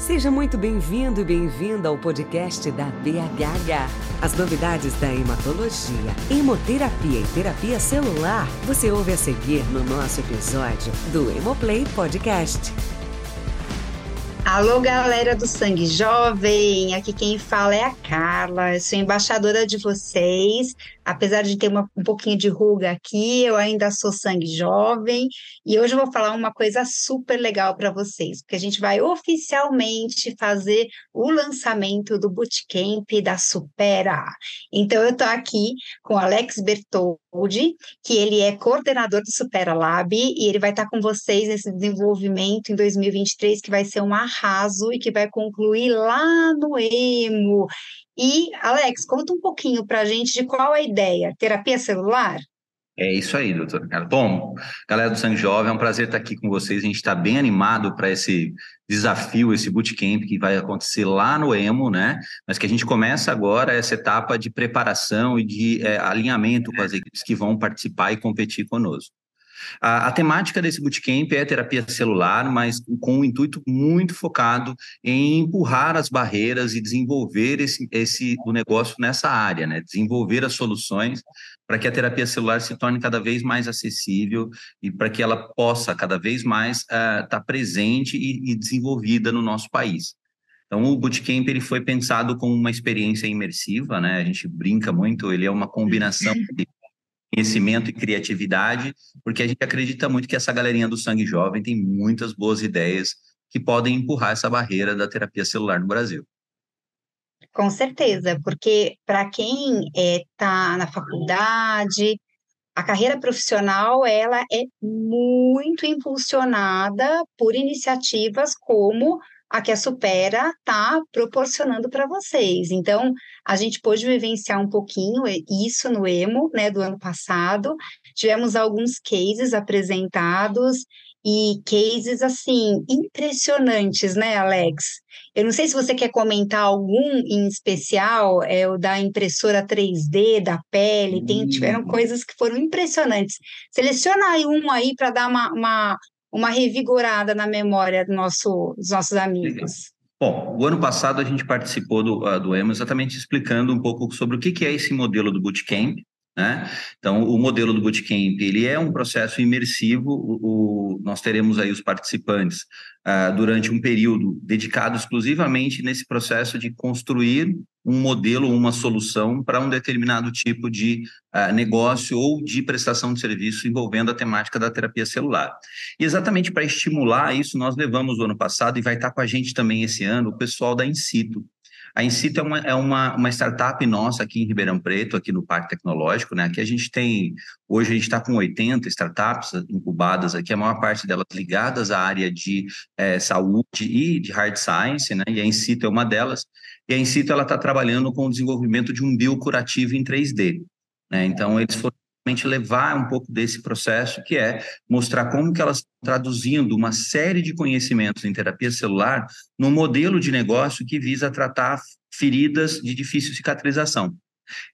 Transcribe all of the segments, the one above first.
Seja muito bem-vindo e bem-vinda ao podcast da BHH. As novidades da hematologia, hemoterapia e terapia celular você ouve a seguir no nosso episódio do Hemoplay Podcast. Alô, galera do Sangue Jovem! Aqui quem fala é a Carla, eu sou embaixadora de vocês. Apesar de ter uma, um pouquinho de ruga aqui, eu ainda sou sangue jovem e hoje eu vou falar uma coisa super legal para vocês, porque a gente vai oficialmente fazer o lançamento do Bootcamp da Supera. Então, eu estou aqui com Alex Bertoldi, que ele é coordenador do Supera Lab e ele vai estar com vocês nesse desenvolvimento em 2023, que vai ser um arraso e que vai concluir lá no EMO. E, Alex, conta um pouquinho para a gente de qual é a ideia. Terapia celular? É isso aí, doutor. Bom, galera do Sangue Jovem, é um prazer estar aqui com vocês. A gente está bem animado para esse desafio, esse bootcamp que vai acontecer lá no EMO, né? Mas que a gente começa agora essa etapa de preparação e de é, alinhamento com as equipes que vão participar e competir conosco. A, a, temática desse bootcamp é terapia celular, mas com um intuito muito focado em empurrar as barreiras e desenvolver esse, esse o negócio nessa área, né? Desenvolver as soluções para que a terapia celular se torne cada vez mais acessível e para que ela possa cada vez mais estar uh, tá presente e, e desenvolvida no nosso país. Então, o Bootcamp ele foi pensado como uma experiência imersiva, né? A gente brinca muito, ele é uma combinação de conhecimento e criatividade, porque a gente acredita muito que essa galerinha do sangue jovem tem muitas boas ideias que podem empurrar essa barreira da terapia celular no Brasil. Com certeza, porque para quem está é, tá na faculdade, a carreira profissional ela é muito impulsionada por iniciativas como a que a Supera está proporcionando para vocês. Então, a gente pôde vivenciar um pouquinho isso no EMO, né, do ano passado. Tivemos alguns cases apresentados e cases assim impressionantes, né, Alex? Eu não sei se você quer comentar algum em especial, é o da impressora 3D, da pele, tem, tiveram hum. coisas que foram impressionantes. Seleciona aí um aí para dar uma, uma, uma revigorada na memória do nosso, dos nossos amigos. Bom, o ano passado a gente participou do, uh, do EMA exatamente explicando um pouco sobre o que é esse modelo do Bootcamp, né? Então, o modelo do Bootcamp, ele é um processo imersivo, o, o nós teremos aí os participantes uh, durante um período dedicado exclusivamente nesse processo de construir um modelo, uma solução para um determinado tipo de uh, negócio ou de prestação de serviço envolvendo a temática da terapia celular. E exatamente para estimular isso, nós levamos o ano passado e vai estar com a gente também esse ano o pessoal da Incito, a Incito é uma, é uma, uma startup nossa aqui em Ribeirão Preto, aqui no Parque Tecnológico, né? Aqui a gente tem, hoje a gente está com 80 startups incubadas aqui, a maior parte delas ligadas à área de é, saúde e de hard science, né? E a Incito é uma delas. E a Incito, ela está trabalhando com o desenvolvimento de um biocurativo em 3D. Né? Então, eles foram levar um pouco desse processo, que é mostrar como que elas estão traduzindo uma série de conhecimentos em terapia celular num modelo de negócio que visa tratar feridas de difícil cicatrização.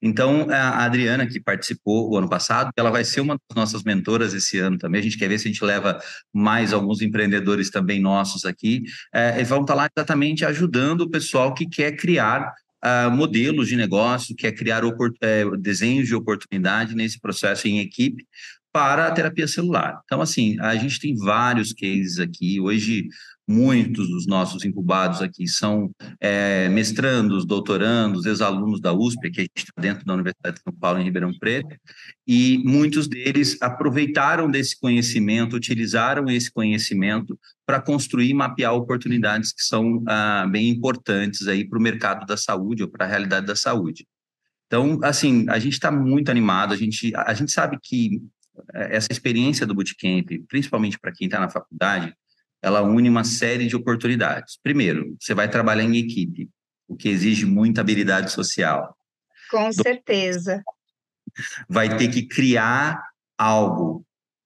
Então, a Adriana, que participou o ano passado, ela vai ser uma das nossas mentoras esse ano também. A gente quer ver se a gente leva mais alguns empreendedores também nossos aqui. É, vão estar lá exatamente ajudando o pessoal que quer criar modelos de negócio, que é criar é, desenhos de oportunidade nesse processo em equipe para a terapia celular. Então, assim, a gente tem vários cases aqui. Hoje, muitos dos nossos incubados aqui são é, mestrandos, doutorandos, ex-alunos da USP, que a gente está dentro da Universidade de São Paulo, em Ribeirão Preto, e muitos deles aproveitaram desse conhecimento, utilizaram esse conhecimento para construir e mapear oportunidades que são ah, bem importantes aí para o mercado da saúde ou para a realidade da saúde. Então, assim, a gente está muito animado, a gente, a gente sabe que eh, essa experiência do bootcamp, principalmente para quem está na faculdade, ela une uma série de oportunidades. Primeiro, você vai trabalhar em equipe, o que exige muita habilidade social. Com certeza. Vai ter que criar algo,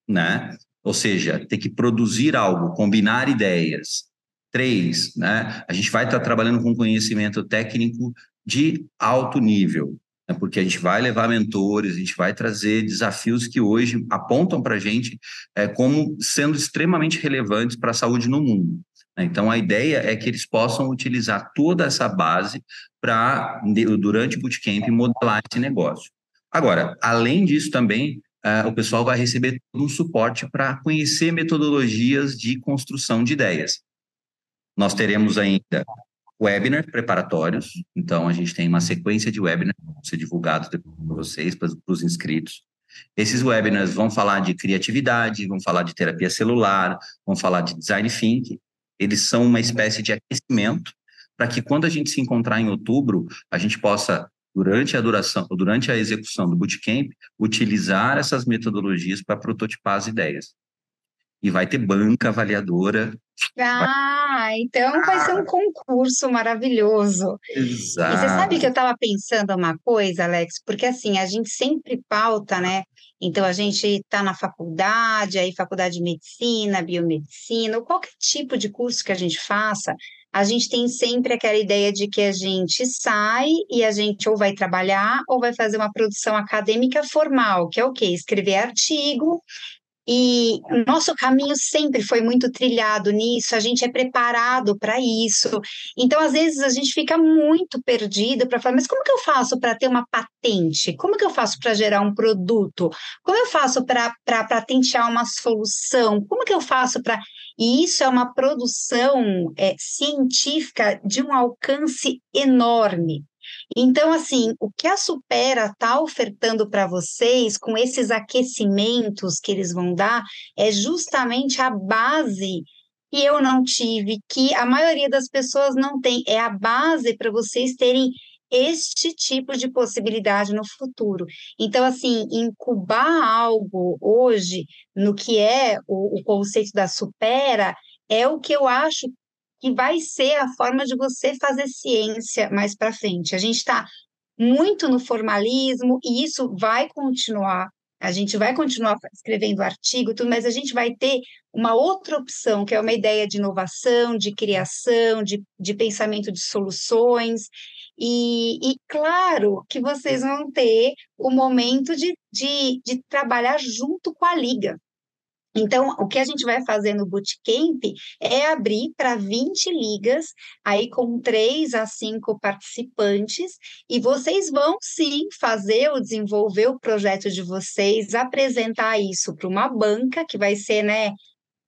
né? Ou seja, ter que produzir algo, combinar ideias. Três, né? A gente vai estar trabalhando com conhecimento técnico de alto nível né, porque a gente vai levar mentores, a gente vai trazer desafios que hoje apontam para a gente é, como sendo extremamente relevantes para a saúde no mundo. Então, a ideia é que eles possam utilizar toda essa base para, durante o bootcamp, modelar esse negócio. Agora, além disso também, uh, o pessoal vai receber um suporte para conhecer metodologias de construção de ideias. Nós teremos ainda webinars preparatórios, então a gente tem uma sequência de webinars que vão ser divulgados para vocês, para os inscritos. Esses webinars vão falar de criatividade, vão falar de terapia celular, vão falar de design thinking. Eles são uma espécie de aquecimento para que quando a gente se encontrar em outubro, a gente possa durante a duração, durante a execução do bootcamp, utilizar essas metodologias para prototipar as ideias. E vai ter banca avaliadora. Ah, então ah. vai ser um concurso maravilhoso. Exato. E você sabe que eu estava pensando uma coisa, Alex, porque assim, a gente sempre pauta, né? Então a gente está na faculdade, aí faculdade de medicina, biomedicina, ou qualquer tipo de curso que a gente faça, a gente tem sempre aquela ideia de que a gente sai e a gente ou vai trabalhar ou vai fazer uma produção acadêmica formal, que é o quê? Escrever artigo e nosso caminho sempre foi muito trilhado nisso, a gente é preparado para isso. Então, às vezes, a gente fica muito perdido para falar, mas como que eu faço para ter uma patente? Como que eu faço para gerar um produto? Como eu faço para patentear uma solução? Como que eu faço para. E isso é uma produção é, científica de um alcance enorme. Então, assim, o que a Supera está ofertando para vocês com esses aquecimentos que eles vão dar é justamente a base que eu não tive, que a maioria das pessoas não tem. É a base para vocês terem este tipo de possibilidade no futuro. Então, assim, incubar algo hoje no que é o, o conceito da supera é o que eu acho que vai ser a forma de você fazer ciência mais para frente. A gente está muito no formalismo e isso vai continuar. A gente vai continuar escrevendo artigo, tudo, mas a gente vai ter uma outra opção, que é uma ideia de inovação, de criação, de, de pensamento de soluções. E, e, claro que vocês vão ter o momento de, de, de trabalhar junto com a liga. Então, o que a gente vai fazer no Bootcamp é abrir para 20 ligas, aí com 3 a 5 participantes, e vocês vão sim fazer ou desenvolver o projeto de vocês, apresentar isso para uma banca que vai ser, né,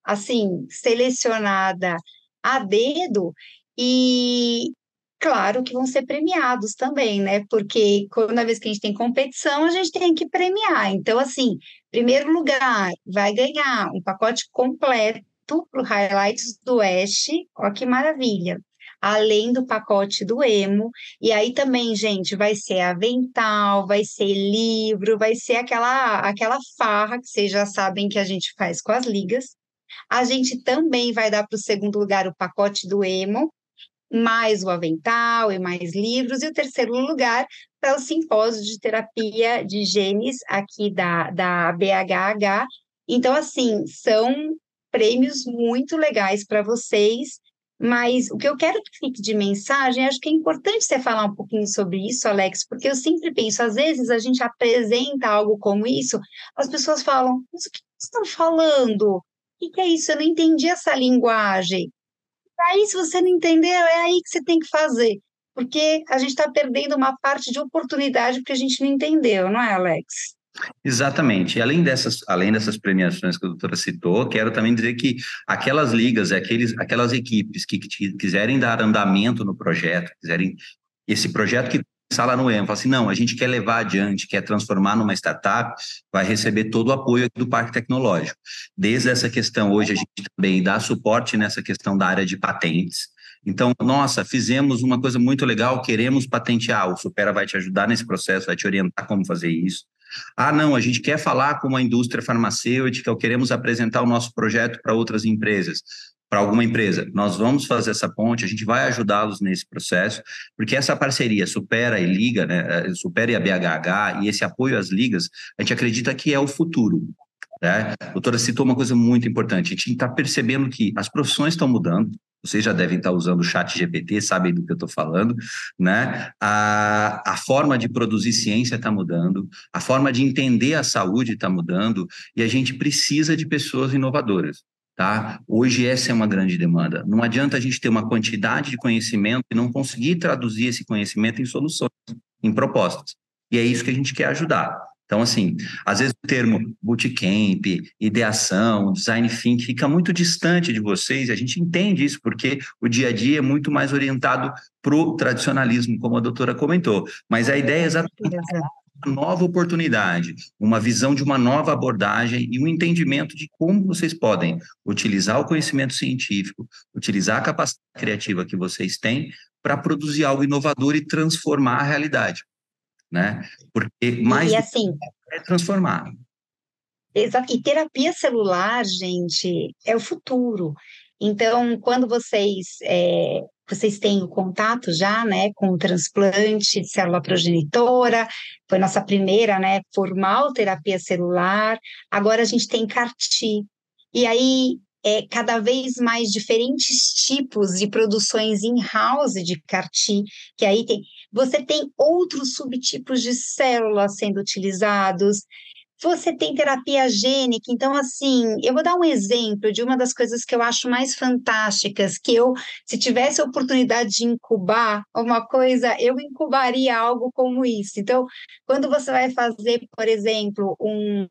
assim, selecionada a dedo, e, claro que vão ser premiados também, né? Porque toda vez que a gente tem competição, a gente tem que premiar. Então, assim, primeiro lugar, vai ganhar um pacote completo para o Highlights do Oeste. Olha que maravilha! Além do pacote do Emo. E aí também, gente, vai ser avental, vai ser livro, vai ser aquela, aquela farra que vocês já sabem que a gente faz com as ligas. A gente também vai dar para o segundo lugar o pacote do Emo, mais o avental e mais livros, e o terceiro lugar para o simpósio de terapia de genes aqui da, da BHH. Então, assim, são prêmios muito legais para vocês, mas o que eu quero que fique de mensagem, acho que é importante você falar um pouquinho sobre isso, Alex, porque eu sempre penso, às vezes a gente apresenta algo como isso, as pessoas falam, mas o que vocês estão falando? O que é isso? Eu não entendi essa linguagem. Aí, se você não entendeu, é aí que você tem que fazer, porque a gente está perdendo uma parte de oportunidade porque a gente não entendeu, não é, Alex? Exatamente. E além dessas, além dessas premiações que a doutora citou, quero também dizer que aquelas ligas, aqueles, aquelas equipes que, que quiserem dar andamento no projeto, quiserem esse projeto que lá no EM, fala assim, não, a gente quer levar adiante, quer transformar numa startup, vai receber todo o apoio do Parque Tecnológico. Desde essa questão, hoje a gente também dá suporte nessa questão da área de patentes. Então, nossa, fizemos uma coisa muito legal, queremos patentear, o Supera vai te ajudar nesse processo, vai te orientar como fazer isso. Ah, não, a gente quer falar com a indústria farmacêutica, ou queremos apresentar o nosso projeto para outras empresas para alguma empresa. Nós vamos fazer essa ponte, a gente vai ajudá-los nesse processo, porque essa parceria Supera e Liga, né, eh, Supera e a BHH, e esse apoio às ligas, a gente acredita que é o futuro. Né? A doutora citou uma coisa muito importante, a gente está percebendo que as profissões estão mudando, vocês já devem estar usando o chat GPT, sabem do que eu estou falando, né? A, a forma de produzir ciência está mudando, a forma de entender a saúde está mudando, e a gente precisa de pessoas inovadoras. Tá? Hoje essa é uma grande demanda. Não adianta a gente ter uma quantidade de conhecimento e não conseguir traduzir esse conhecimento em soluções, em propostas. E é isso que a gente quer ajudar. Então, assim, às vezes o termo bootcamp, ideação, design thinking fica muito distante de vocês, a gente entende isso porque o dia a dia é muito mais orientado para o tradicionalismo, como a doutora comentou. Mas a ideia é exatamente nova oportunidade, uma visão de uma nova abordagem e um entendimento de como vocês podem utilizar o conhecimento científico, utilizar a capacidade criativa que vocês têm para produzir algo inovador e transformar a realidade né? Porque mais e, assim, é transformar. Exato. E terapia celular, gente, é o futuro. Então, quando vocês é, vocês têm o contato já, né, com o transplante de célula progenitora, foi nossa primeira, né, formal terapia celular. Agora a gente tem CAR-T. E aí é, cada vez mais diferentes tipos de produções in-house de CAR-T, que aí tem, você tem outros subtipos de células sendo utilizados, você tem terapia gênica, então assim, eu vou dar um exemplo de uma das coisas que eu acho mais fantásticas, que eu, se tivesse a oportunidade de incubar uma coisa, eu incubaria algo como isso. Então, quando você vai fazer, por exemplo, um,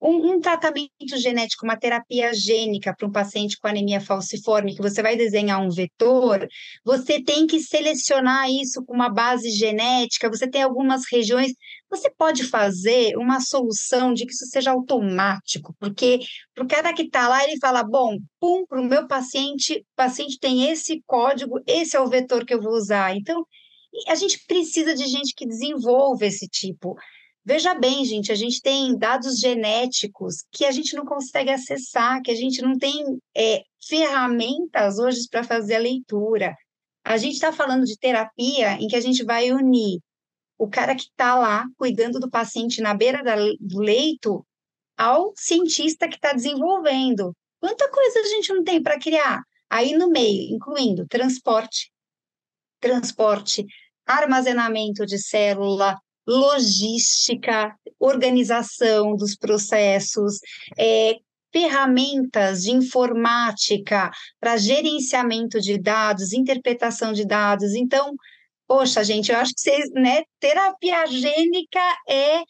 um, um, tratamento genético, uma terapia gênica para um paciente com anemia falciforme, que você vai desenhar um vetor, você tem que selecionar isso com uma base genética, você tem algumas regiões, você pode fazer uma solução de que isso seja automático, porque para o cara que está lá, ele fala, bom, pum, para o meu paciente, o paciente tem esse código, esse é o vetor que eu vou usar. Então, a gente precisa de gente que desenvolva esse tipo. Veja bem, gente, a gente tem dados genéticos que a gente não consegue acessar, que a gente não tem é, ferramentas hoje para fazer a leitura. A gente está falando de terapia em que a gente vai unir o cara que está lá cuidando do paciente na beira da, do leito ao cientista que está desenvolvendo. Quanta coisa a gente não tem para criar? Aí no meio, incluindo transporte, transporte, armazenamento de célula, logística, organização dos processos, é, ferramentas de informática para gerenciamento de dados, interpretação de dados. Então, poxa, gente, eu acho que vocês, né, terapia gênica é,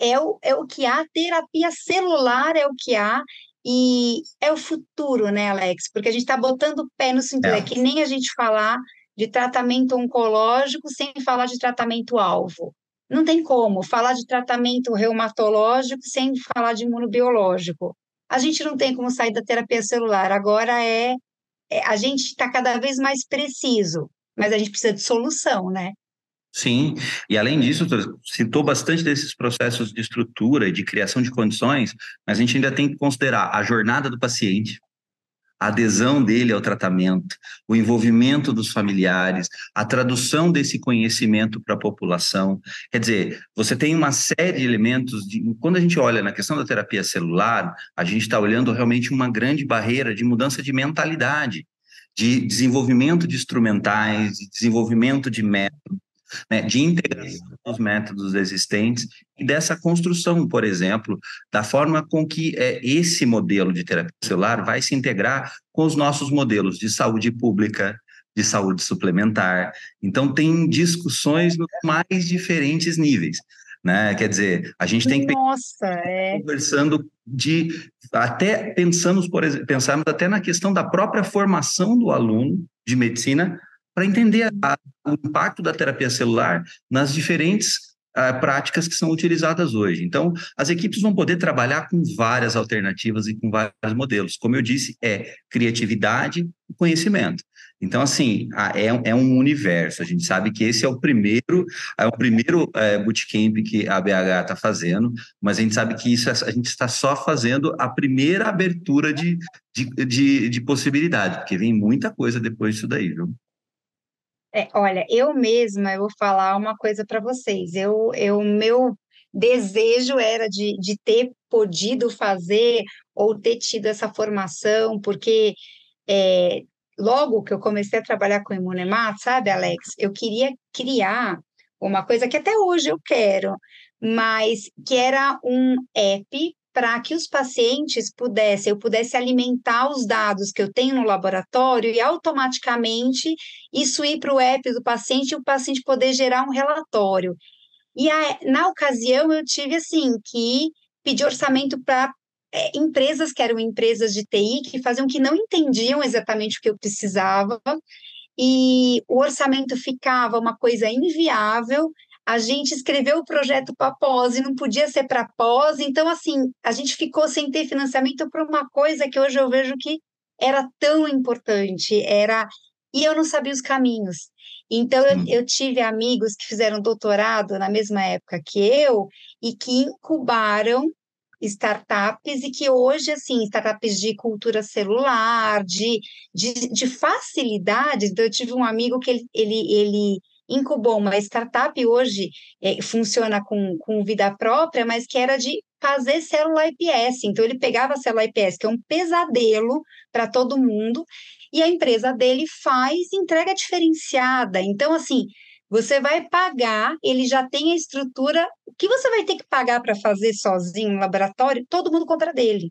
é, o, é o que há, terapia celular é o que há, e é o futuro, né, Alex? Porque a gente está botando o pé no cinturão, é. é que nem a gente falar de tratamento oncológico sem falar de tratamento alvo. Não tem como falar de tratamento reumatológico sem falar de imunobiológico. A gente não tem como sair da terapia celular. Agora é, é a gente está cada vez mais preciso, mas a gente precisa de solução, né? Sim, e além disso, citou bastante desses processos de estrutura e de criação de condições, mas a gente ainda tem que considerar a jornada do paciente, a adesão dele ao tratamento, o envolvimento dos familiares, a tradução desse conhecimento para a população. Quer dizer, você tem uma série de elementos. De, quando a gente olha na questão da terapia celular, a gente está olhando realmente uma grande barreira de mudança de mentalidade, de desenvolvimento de instrumentais, de desenvolvimento de métodos né, de integração dos métodos existentes e dessa construção, por exemplo, da forma com que é, esse modelo de terapia celular vai se integrar com os nossos modelos de saúde pública, de saúde suplementar. Então, tem discussões nos mais diferentes níveis. Né? Quer dizer, a gente tem que Nossa, é. conversando de até pensamos, por exemplo, pensarmos até na questão da própria formação do aluno de medicina para entender a, o impacto da terapia celular nas diferentes uh, práticas que são utilizadas hoje. Então, as equipes vão poder trabalhar com várias alternativas e com vários modelos. Como eu disse, é criatividade e conhecimento. Então, assim, é, é um universo. A gente sabe que esse é o primeiro, é o primeiro é, bootcamp que a BH está fazendo, mas a gente sabe que isso é, a gente está só fazendo a primeira abertura de, de, de, de possibilidade, porque vem muita coisa depois disso daí, viu? É, olha, eu mesma eu vou falar uma coisa para vocês. Eu, eu, meu desejo era de, de ter podido fazer ou ter tido essa formação, porque é, logo que eu comecei a trabalhar com Imunemat, sabe, Alex, eu queria criar uma coisa que até hoje eu quero, mas que era um app para que os pacientes pudessem, eu pudesse alimentar os dados que eu tenho no laboratório e automaticamente isso ir para o app do paciente e o paciente poder gerar um relatório. E a, na ocasião eu tive assim que pedir orçamento para é, empresas que eram empresas de TI que faziam que não entendiam exatamente o que eu precisava e o orçamento ficava uma coisa inviável a gente escreveu o projeto para pós e não podia ser para pós, então assim, a gente ficou sem ter financiamento para uma coisa que hoje eu vejo que era tão importante, era e eu não sabia os caminhos. Então eu, eu tive amigos que fizeram doutorado na mesma época que eu e que incubaram startups e que hoje, assim, startups de cultura celular, de, de, de facilidades. Então, eu tive um amigo que ele, ele, ele incubou uma startup hoje é, funciona com, com vida própria, mas que era de fazer célula IPS. Então, ele pegava a célula IPS, que é um pesadelo para todo mundo, e a empresa dele faz entrega diferenciada. Então, assim, você vai pagar, ele já tem a estrutura. O que você vai ter que pagar para fazer sozinho no laboratório, todo mundo compra dele.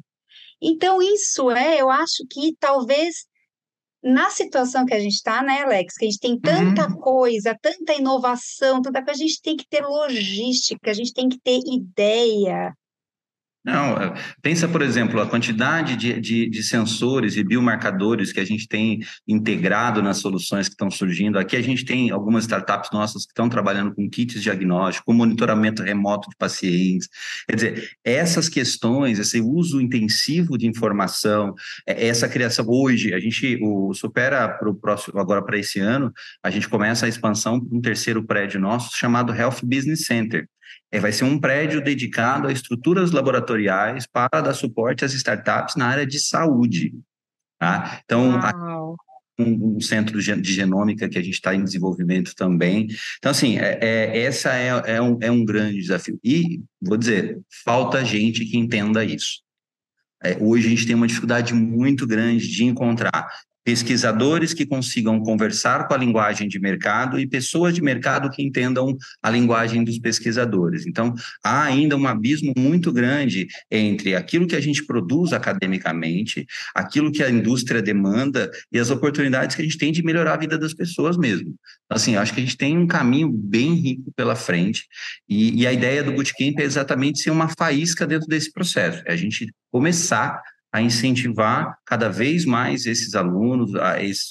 Então, isso é, eu acho que talvez na situação que a gente está, né, Alex, que a gente tem tanta uhum. coisa, tanta inovação, tanta coisa, a gente tem que ter logística, a gente tem que ter ideia, não, é, pensa, por exemplo, a quantidade de, de, de, sensores e biomarcadores que a gente tem integrado nas soluções que estão surgindo. Aqui a gente tem algumas startups nossas que estão trabalhando com kits diagnósticos, com monitoramento remoto de pacientes. Quer dizer, essas questões, esse uso intensivo de informação, é, essa criação hoje, a gente o supera para o próximo, agora para esse ano, a gente começa a expansão para um terceiro prédio nosso chamado Health Business Center é, vai ser um prédio dedicado a estruturas laboratoriais para dar suporte às startups na área de saúde. Tá? Então, um, um, centro de genômica que a gente está em desenvolvimento também. Então, assim, é, é, essa é, é, um, é um grande desafio. E, vou dizer, falta gente que entenda isso. É, hoje a gente tem uma dificuldade muito grande de encontrar pesquisadores que consigam conversar com a linguagem de mercado e pessoas de mercado que entendam a linguagem dos pesquisadores. Então, há ainda um abismo muito grande entre aquilo que a gente produz academicamente, aquilo que a indústria demanda e as oportunidades que a gente tem de melhorar a vida das pessoas mesmo. Assim, acho que a gente tem um caminho bem rico pela frente e, e a ideia do Bootcamp é exatamente ser uma faísca dentro desse processo, é a gente começar a incentivar cada vez mais esses alunos,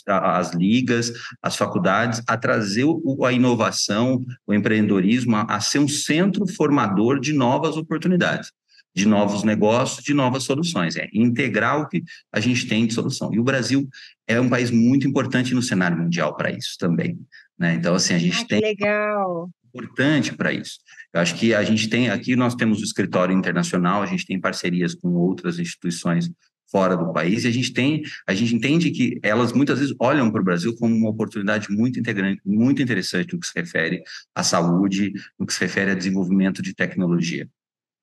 as ligas, as faculdades, a trazer a inovação, o empreendedorismo, a, ser um centro formador de novas oportunidades, de novos negócios, de novas soluções. É integrar o que a gente tem de solução. E o Brasil é um país muito importante no cenário mundial para isso também. Né? Então, assim, a gente ah, tem. Legal importante para isso. Eu acho que a gente tem, aqui nós temos o escritório internacional, a gente tem parcerias com outras instituições fora do país e a gente tem, a gente entende que elas muitas vezes olham para o Brasil como uma oportunidade muito integrante, muito interessante no que se refere à saúde, no que se refere a desenvolvimento de tecnologia.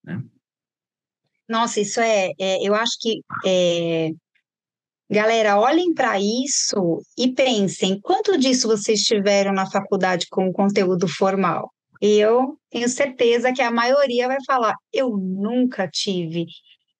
Né? Nossa, isso é, é eu acho que é, Galera, olhem para isso e pensem quanto disso vocês tiveram na faculdade com conteúdo formal. Eu tenho certeza que a maioria vai falar: eu nunca tive.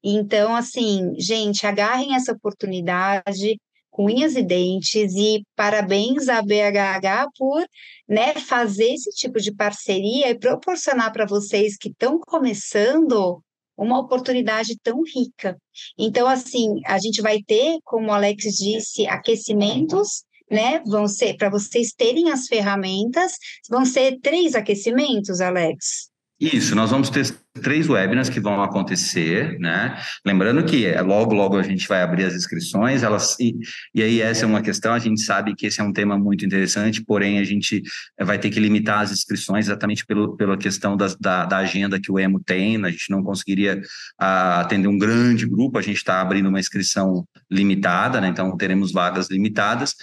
Então, assim, gente, agarrem essa oportunidade com unhas e dentes e parabéns à BHH por né, fazer esse tipo de parceria e proporcionar para vocês que estão começando uma oportunidade tão rica. Então, assim, a gente vai ter, como o Alex disse, aquecimentos, né? Vão ser, para vocês terem as ferramentas, vão ser três aquecimentos, Alex? Isso, nós vamos ter três webinars que vão acontecer, né? Lembrando que é, logo, logo a gente vai abrir as inscrições, elas, e, e aí essa é uma questão, a gente sabe que esse é um tema muito interessante, porém a gente vai ter que limitar as inscrições exatamente pelo, pela questão da, da agenda que o EMO tem, a gente não conseguiria a, atender um grande grupo, a gente está abrindo uma inscrição limitada, né? Então teremos vagas limitadas.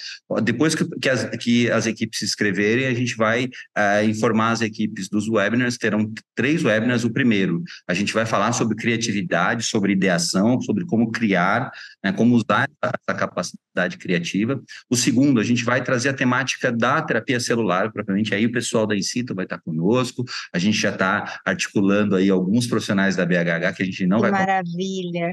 Depois que, que, as, que as equipes se inscreverem, a gente vai uh, informar as equipes dos webinars, terão três webinars, o primeiro primeiro, a gente vai falar sobre criatividade, sobre ideação, sobre como criar, né, como usar essa capacidade criativa. O segundo, a gente vai trazer a temática da terapia celular, propriamente aí o pessoal da Incito vai estar conosco, a gente já está articulando aí alguns profissionais da BHH que a gente não que vai... Maravilha!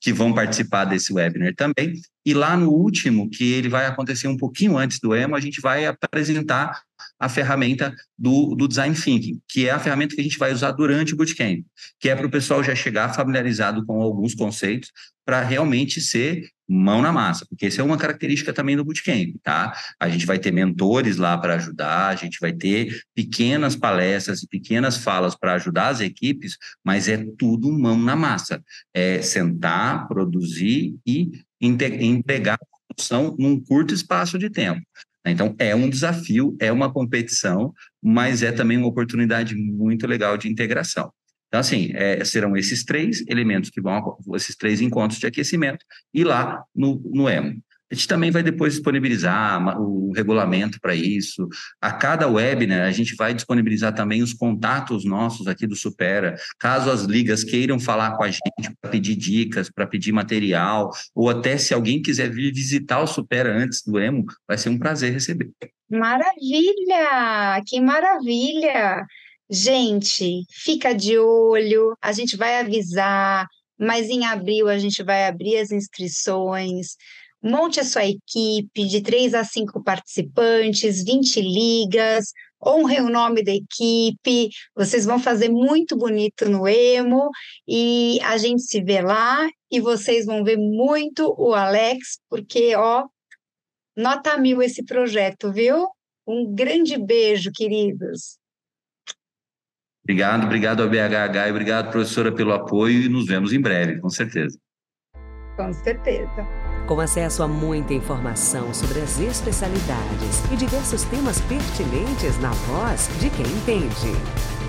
Que vão participar desse webinar também. E lá no último, que ele vai acontecer um pouquinho antes do EMO, a gente vai apresentar a ferramenta do, do Design Thinking, que é a ferramenta que a gente vai usar durante o Bootcamp, que é para o pessoal já chegar familiarizado com alguns conceitos para realmente ser mão na massa, porque essa é uma característica também do Bootcamp, tá? A gente vai ter mentores lá para ajudar, a gente vai ter pequenas palestras e pequenas falas para ajudar as equipes, mas é tudo mão na massa. É sentar, produzir e entregar a produção num curto espaço de tempo. Então, é um desafio, é uma competição, mas é também uma oportunidade muito legal de integração. Então, assim, é, serão esses três elementos que vão, esses três encontros de aquecimento, e lá no, no EMO. A gente também vai depois disponibilizar o regulamento para isso. A cada webinar, né, a gente vai disponibilizar também os contatos nossos aqui do Supera. Caso as ligas queiram falar com a gente para pedir dicas, para pedir material, ou até se alguém quiser vir visitar o Supera antes do EMO, vai ser um prazer receber. Maravilha! Que maravilha! Gente, fica de olho, a gente vai avisar, mas em abril a gente vai abrir as inscrições. Monte a sua equipe de três a cinco participantes, 20 ligas, honre o nome da equipe, vocês vão fazer muito bonito no Emo e a gente se vê lá e vocês vão ver muito o Alex, porque, ó, nota mil esse projeto, viu? Um grande beijo, queridos. Obrigado, obrigado ao BHH e obrigado, professora, pelo apoio e nos vemos em breve, com certeza. Com certeza. Com acesso a muita informação sobre as especialidades e diversos temas pertinentes na voz de quem entende.